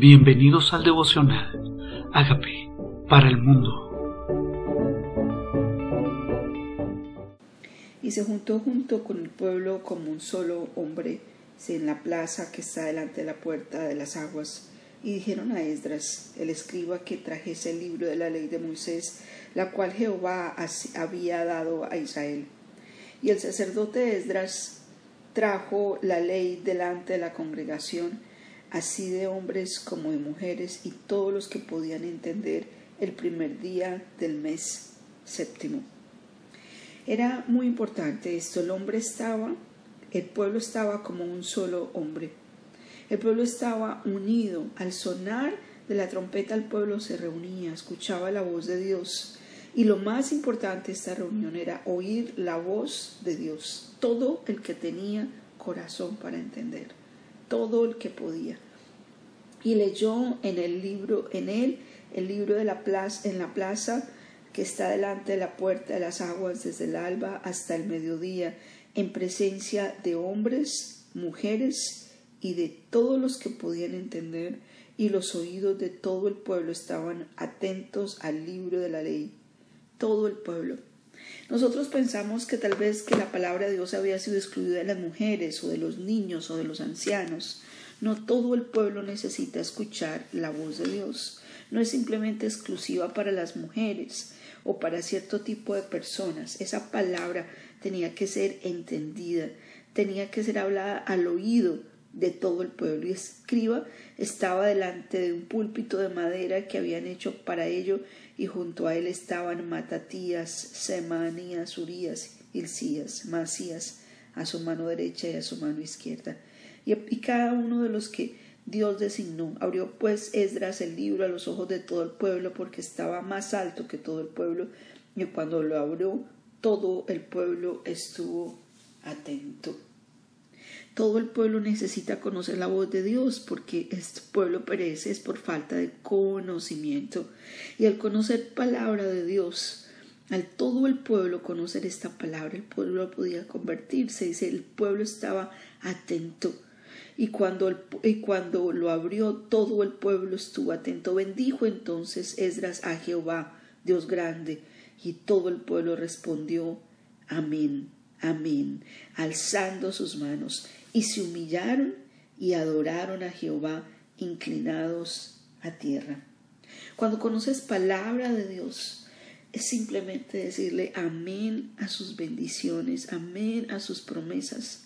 Bienvenidos al devocional. Hágame para el mundo. Y se juntó junto con el pueblo como un solo hombre en la plaza que está delante de la puerta de las aguas. Y dijeron a Esdras, el escriba, que trajese el libro de la ley de Moisés, la cual Jehová había dado a Israel. Y el sacerdote Esdras trajo la ley delante de la congregación así de hombres como de mujeres y todos los que podían entender el primer día del mes séptimo. Era muy importante esto, el hombre estaba, el pueblo estaba como un solo hombre. El pueblo estaba unido, al sonar de la trompeta el pueblo se reunía, escuchaba la voz de Dios. Y lo más importante de esta reunión era oír la voz de Dios, todo el que tenía corazón para entender todo el que podía. Y leyó en el libro, en él, el libro de la plaza, en la plaza que está delante de la puerta de las aguas desde el alba hasta el mediodía, en presencia de hombres, mujeres y de todos los que podían entender, y los oídos de todo el pueblo estaban atentos al libro de la ley. Todo el pueblo. Nosotros pensamos que tal vez que la palabra de Dios había sido excluida de las mujeres o de los niños o de los ancianos. No todo el pueblo necesita escuchar la voz de Dios. No es simplemente exclusiva para las mujeres o para cierto tipo de personas. Esa palabra tenía que ser entendida, tenía que ser hablada al oído de todo el pueblo. Y escriba estaba delante de un púlpito de madera que habían hecho para ello y junto a él estaban Matatías, Semanías, Urías, Hilcías, Masías, a su mano derecha y a su mano izquierda. Y, y cada uno de los que Dios designó. Abrió pues Esdras el libro a los ojos de todo el pueblo porque estaba más alto que todo el pueblo y cuando lo abrió todo el pueblo estuvo atento. Todo el pueblo necesita conocer la voz de Dios porque este pueblo perece es por falta de conocimiento. Y al conocer palabra de Dios, al todo el pueblo conocer esta palabra, el pueblo podía convertirse. Dice, el pueblo estaba atento. Y cuando, y cuando lo abrió, todo el pueblo estuvo atento. Bendijo entonces Esdras a Jehová, Dios grande, y todo el pueblo respondió, Amén, amén, alzando sus manos y se humillaron y adoraron a Jehová inclinados a tierra. Cuando conoces palabra de Dios, es simplemente decirle amén a sus bendiciones, amén a sus promesas.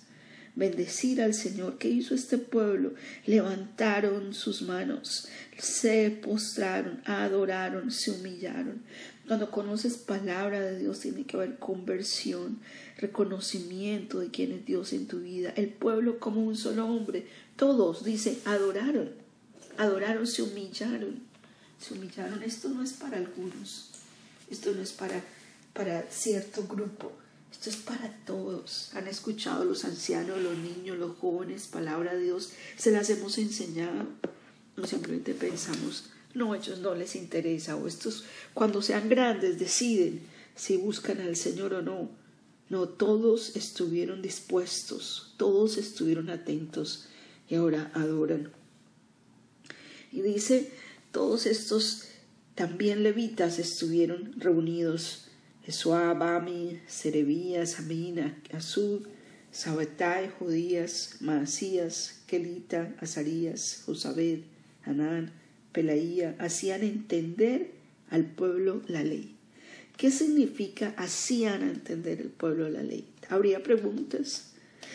Bendecir al Señor que hizo este pueblo. Levantaron sus manos, se postraron, adoraron, se humillaron. Cuando conoces palabra de Dios tiene que haber conversión, reconocimiento de quién es Dios en tu vida. El pueblo como un solo hombre, todos, dice, adoraron, adoraron, se humillaron, se humillaron. Esto no es para algunos, esto no es para, para cierto grupo, esto es para todos. Han escuchado los ancianos, los niños, los jóvenes, palabra de Dios, se las hemos enseñado. No simplemente pensamos, no, a ellos no les interesa, o estos cuando sean grandes deciden si buscan al Señor o no. No, todos estuvieron dispuestos, todos estuvieron atentos y ahora adoran. Y dice, todos estos también levitas estuvieron reunidos. Jesuá, Bami, Serebías, Amina, Azud, Sabetai, Judías, Maasías, Kelita, Azarías, Josabed, Anán, Pelaía, hacían entender al pueblo la ley. ¿Qué significa hacían entender el pueblo la ley? ¿Habría preguntas?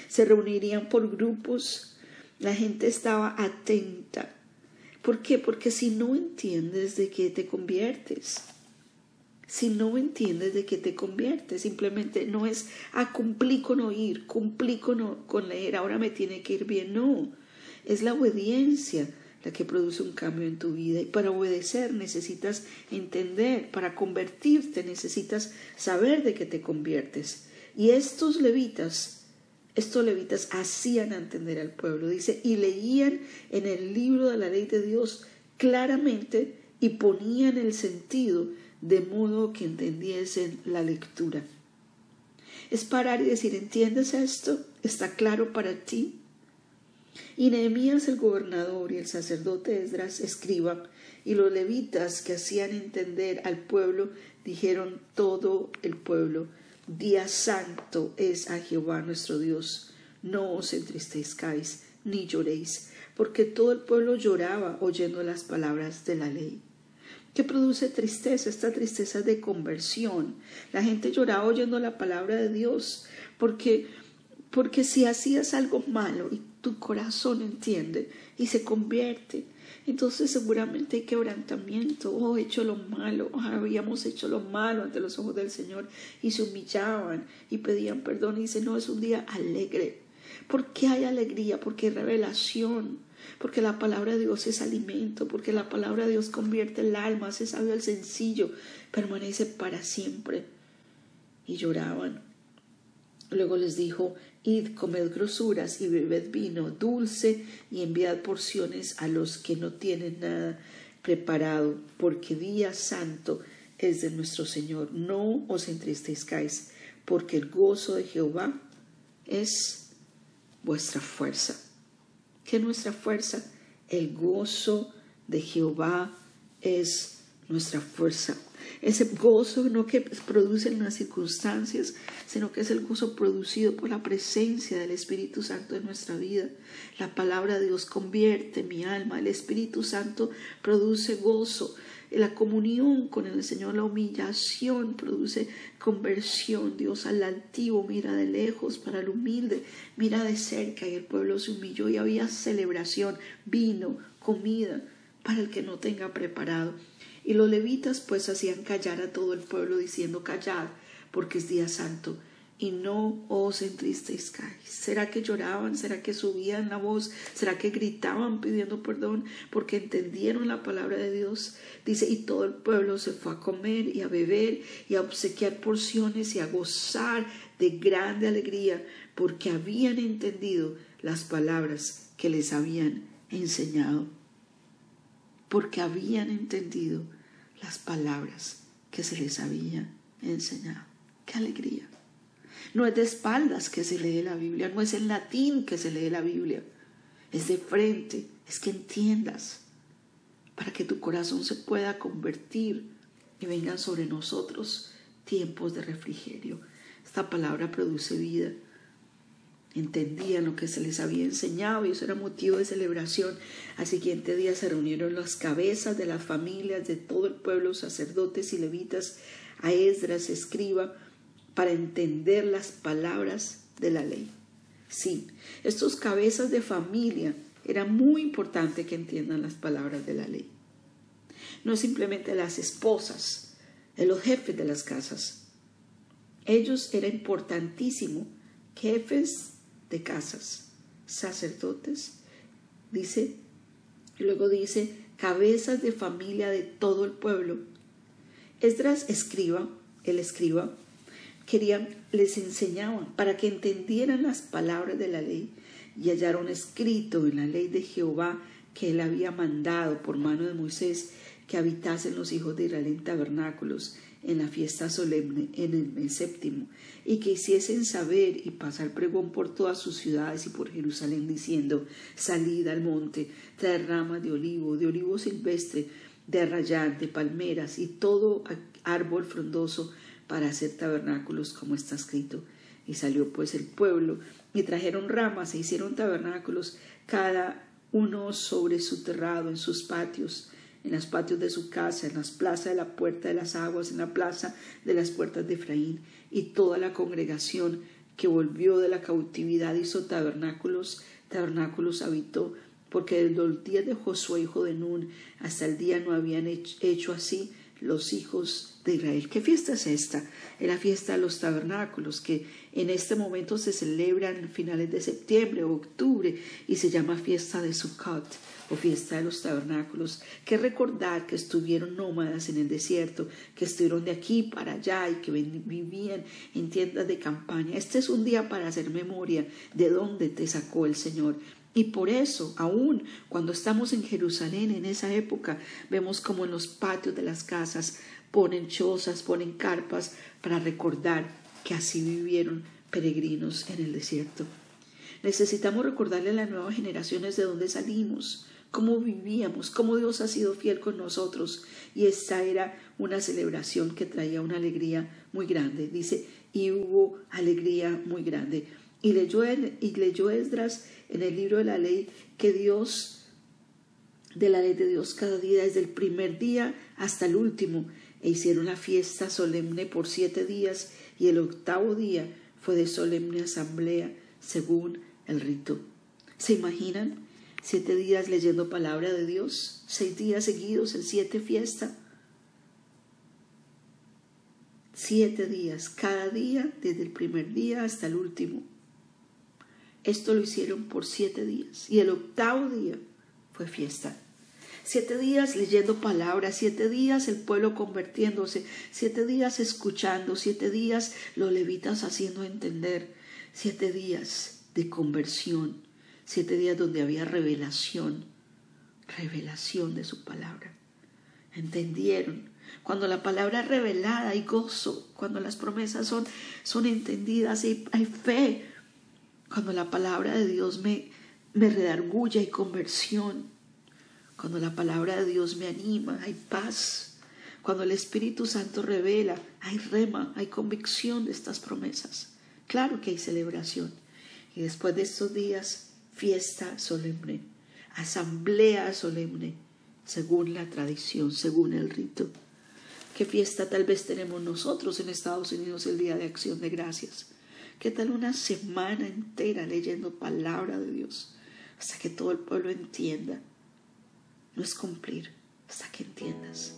¿Se reunirían por grupos? La gente estaba atenta. ¿Por qué? Porque si no entiendes de qué te conviertes, si no entiendes de qué te conviertes, simplemente no es, ah, cumplí con oír, cumplí con, con leer, ahora me tiene que ir bien, no, es la obediencia la que produce un cambio en tu vida. Y para obedecer necesitas entender, para convertirte necesitas saber de qué te conviertes. Y estos levitas, estos levitas hacían entender al pueblo, dice, y leían en el libro de la ley de Dios claramente y ponían el sentido de modo que entendiesen la lectura. Es parar y decir, ¿entiendes esto? ¿Está claro para ti? Y Nehemías el gobernador y el sacerdote Esdras escriba y los levitas que hacían entender al pueblo dijeron todo el pueblo, día santo es a Jehová nuestro Dios, no os entristezcáis ni lloréis, porque todo el pueblo lloraba oyendo las palabras de la ley. ¿Qué produce tristeza? Esta tristeza de conversión. La gente lloraba oyendo la palabra de Dios, porque, porque si hacías algo malo y tu corazón entiende y se convierte, entonces seguramente hay quebrantamiento. Oh, he hecho lo malo, oh, habíamos hecho lo malo ante los ojos del Señor y se humillaban y pedían perdón y dice, no, es un día alegre. ¿Por qué hay alegría? Porque hay revelación porque la palabra de Dios es alimento, porque la palabra de Dios convierte el alma, hace sabio al sencillo, permanece para siempre. Y lloraban. Luego les dijo, id, comed grosuras y bebed vino dulce y enviad porciones a los que no tienen nada preparado, porque día santo es de nuestro Señor. No os entristezcáis, porque el gozo de Jehová es vuestra fuerza que nuestra fuerza, el gozo de Jehová es nuestra fuerza. Ese gozo no que produce en las circunstancias, sino que es el gozo producido por la presencia del Espíritu Santo en nuestra vida. La palabra de Dios convierte mi alma, el Espíritu Santo produce gozo, la comunión con el Señor, la humillación produce conversión. Dios al altivo mira de lejos, para el humilde mira de cerca y el pueblo se humilló y había celebración, vino, comida para el que no tenga preparado. Y los levitas pues hacían callar a todo el pueblo diciendo callad porque es día santo y no os entristezcáis. ¿Será que lloraban? ¿Será que subían la voz? ¿Será que gritaban pidiendo perdón porque entendieron la palabra de Dios? Dice, y todo el pueblo se fue a comer y a beber y a obsequiar porciones y a gozar de grande alegría porque habían entendido las palabras que les habían enseñado. Porque habían entendido las palabras que se les habían enseñado. ¡Qué alegría! No es de espaldas que se lee la Biblia, no es en latín que se lee la Biblia, es de frente, es que entiendas, para que tu corazón se pueda convertir y vengan sobre nosotros tiempos de refrigerio. Esta palabra produce vida. Entendían lo que se les había enseñado y eso era motivo de celebración. Al siguiente día se reunieron las cabezas de las familias de todo el pueblo, sacerdotes y levitas, a Esdras, escriba, para entender las palabras de la ley. Sí, estos cabezas de familia era muy importante que entiendan las palabras de la ley. No simplemente las esposas, los jefes de las casas. Ellos era importantísimo, jefes de casas, sacerdotes, dice, y luego dice, cabezas de familia de todo el pueblo. Esdras escriba, el escriba, querían, les enseñaban para que entendieran las palabras de la ley y hallaron escrito en la ley de Jehová que él había mandado por mano de Moisés que habitasen los hijos de Israel en tabernáculos en la fiesta solemne en el mes séptimo, y que hiciesen saber y pasar pregón por todas sus ciudades y por Jerusalén, diciendo, salid al monte, traed ramas de olivo, de olivo silvestre, de arrayar, de palmeras y todo árbol frondoso, para hacer tabernáculos como está escrito. Y salió pues el pueblo y trajeron ramas e hicieron tabernáculos, cada uno sobre su terrado, en sus patios, en los patios de su casa, en las plazas de la puerta de las aguas, en la plaza de las puertas de Efraín. Y toda la congregación que volvió de la cautividad hizo tabernáculos, tabernáculos habitó, porque desde los días de Josué, hijo de Nun, hasta el día no habían hecho así los hijos de Israel. ¿Qué fiesta es esta? Es la fiesta de los tabernáculos, que en este momento se celebra en finales de septiembre o octubre y se llama fiesta de Sukkot o fiesta de los tabernáculos. Que recordar que estuvieron nómadas en el desierto, que estuvieron de aquí para allá y que vivían en tiendas de campaña. Este es un día para hacer memoria de dónde te sacó el Señor y por eso, aún cuando estamos en Jerusalén en esa época, vemos como en los patios de las casas ponen chozas, ponen carpas para recordar que así vivieron peregrinos en el desierto. Necesitamos recordarle a las nuevas generaciones de dónde salimos, cómo vivíamos, cómo Dios ha sido fiel con nosotros. Y esta era una celebración que traía una alegría muy grande. Dice, y hubo alegría muy grande. Y leyó, y leyó Esdras en el libro de la ley que Dios, de la ley de Dios cada día, desde el primer día hasta el último, e hicieron la fiesta solemne por siete días, y el octavo día fue de solemne asamblea, según el rito. ¿Se imaginan? Siete días leyendo palabra de Dios, seis días seguidos en siete fiestas. Siete días, cada día, desde el primer día hasta el último. Esto lo hicieron por siete días y el octavo día fue fiesta. Siete días leyendo palabras, siete días el pueblo convirtiéndose, siete días escuchando, siete días los levitas haciendo entender, siete días de conversión, siete días donde había revelación, revelación de su palabra. ¿Entendieron? Cuando la palabra es revelada hay gozo, cuando las promesas son, son entendidas y hay fe, cuando la palabra de Dios me, me redargulla y conversión, cuando la palabra de Dios me anima, hay paz, cuando el Espíritu Santo revela, hay rema, hay convicción de estas promesas. Claro que hay celebración. Y después de estos días, fiesta solemne, asamblea solemne, según la tradición, según el rito. ¿Qué fiesta tal vez tenemos nosotros en Estados Unidos el Día de Acción de Gracias? ¿Qué tal una semana entera leyendo palabra de Dios hasta que todo el pueblo entienda? No es cumplir hasta que entiendas.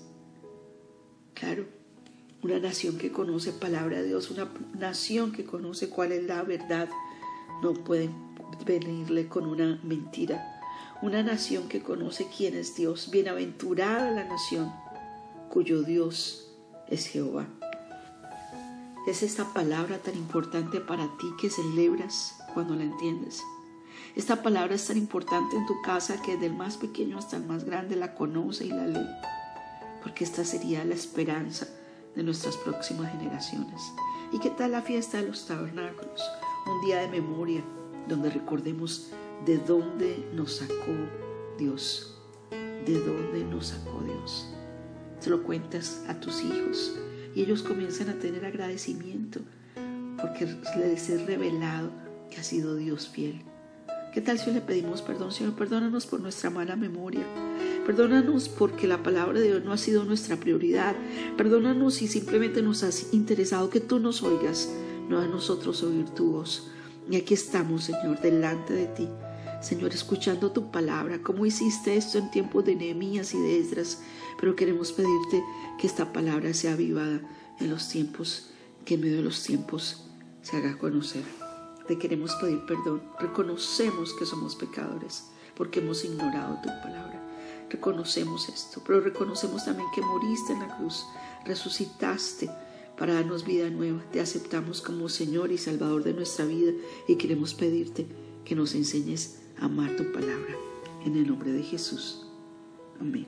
Claro, una nación que conoce palabra de Dios, una nación que conoce cuál es la verdad, no puede venirle con una mentira. Una nación que conoce quién es Dios, bienaventurada la nación cuyo Dios es Jehová. Es esta palabra tan importante para ti que celebras cuando la entiendes. Esta palabra es tan importante en tu casa que del más pequeño hasta el más grande la conoce y la lee, porque esta sería la esperanza de nuestras próximas generaciones. ¿Y qué tal la fiesta de los tabernáculos? Un día de memoria donde recordemos de dónde nos sacó Dios, de dónde nos sacó Dios. Se lo cuentas a tus hijos, y ellos comienzan a tener agradecimiento porque les es revelado que ha sido Dios fiel. ¿Qué tal si le pedimos perdón, Señor? Perdónanos por nuestra mala memoria. Perdónanos porque la palabra de Dios no ha sido nuestra prioridad. Perdónanos si simplemente nos has interesado que tú nos oigas, no a nosotros oír tu voz. Y aquí estamos, Señor, delante de ti. Señor, escuchando tu palabra, como hiciste esto en tiempos de Nehemías y de Esdras, pero queremos pedirte que esta palabra sea avivada en los tiempos, que en medio de los tiempos se haga conocer. Te queremos pedir perdón. Reconocemos que somos pecadores porque hemos ignorado tu palabra. Reconocemos esto, pero reconocemos también que moriste en la cruz, resucitaste para darnos vida nueva. Te aceptamos como Señor y Salvador de nuestra vida y queremos pedirte que nos enseñes amar tu palabra. En el nombre de Jesús. Amén.